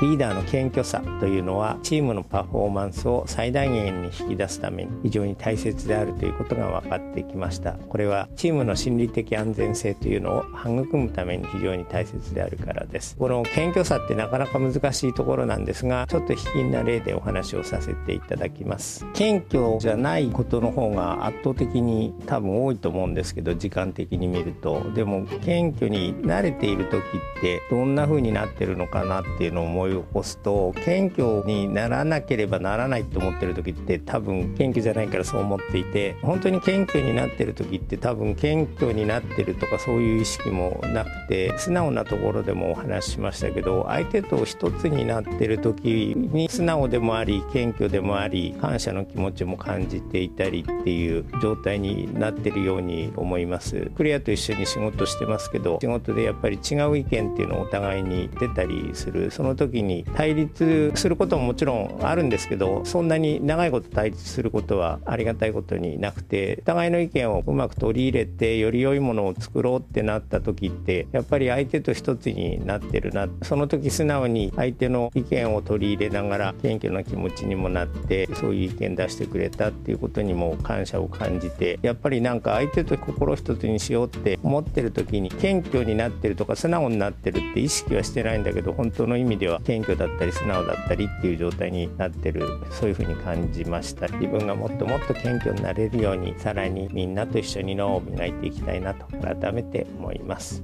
リーダーの謙虚さというのはチームのパフォーマンスを最大限に引き出すために非常に大切であるということが分かってきました。これはチームの心理的安全性というのを育むために非常に大切であるからです。この謙虚さってなかなか難しいところなんですがちょっと卑近な例でお話をさせていただきます。謙虚じゃないことの方が圧倒的に多分多いと思うんですけど時間的に見ると。でも謙虚に慣れている時ってどんな風になってるのかなっていうのを思いい起こすと謙虚にならなければならないと思ってる時って多分謙虚じゃないからそう思っていて本当に謙虚になってる時って多分謙虚になってるとかそういう意識もなくて素直なところでもお話ししましたけど相手と一つになってる時に素直でもあり謙虚でもあり感謝の気持ちも感じていたりっていう状態になってるように思います。クレアと一緒に仕事してますけど仕事でやっぱり違う意見っていうのをお互いに出たりする。その時時に対立することももちろんあるんですけどそんなに長いこと対立することはありがたいことになくてお互いの意見をうまく取り入れてより良いものを作ろうってなった時ってやっぱり相手と一つになってるなその時素直に相手の意見を取り入れながら謙虚な気持ちにもなってそういう意見出してくれたっていうことにも感謝を感じてやっぱりなんか相手と心一つにしようって思ってる時に謙虚になってるとか素直になってるって意識はしてないんだけど本当の意味では謙虚だったり素直だったりっていう状態になってるそういうふうに感じました。自分がもっともっと謙虚になれるようにさらにみんなと一緒に脳を磨いていきたいなと改めて思います。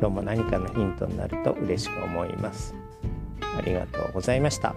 今日も何かのヒントになると嬉しく思います。ありがとうございました。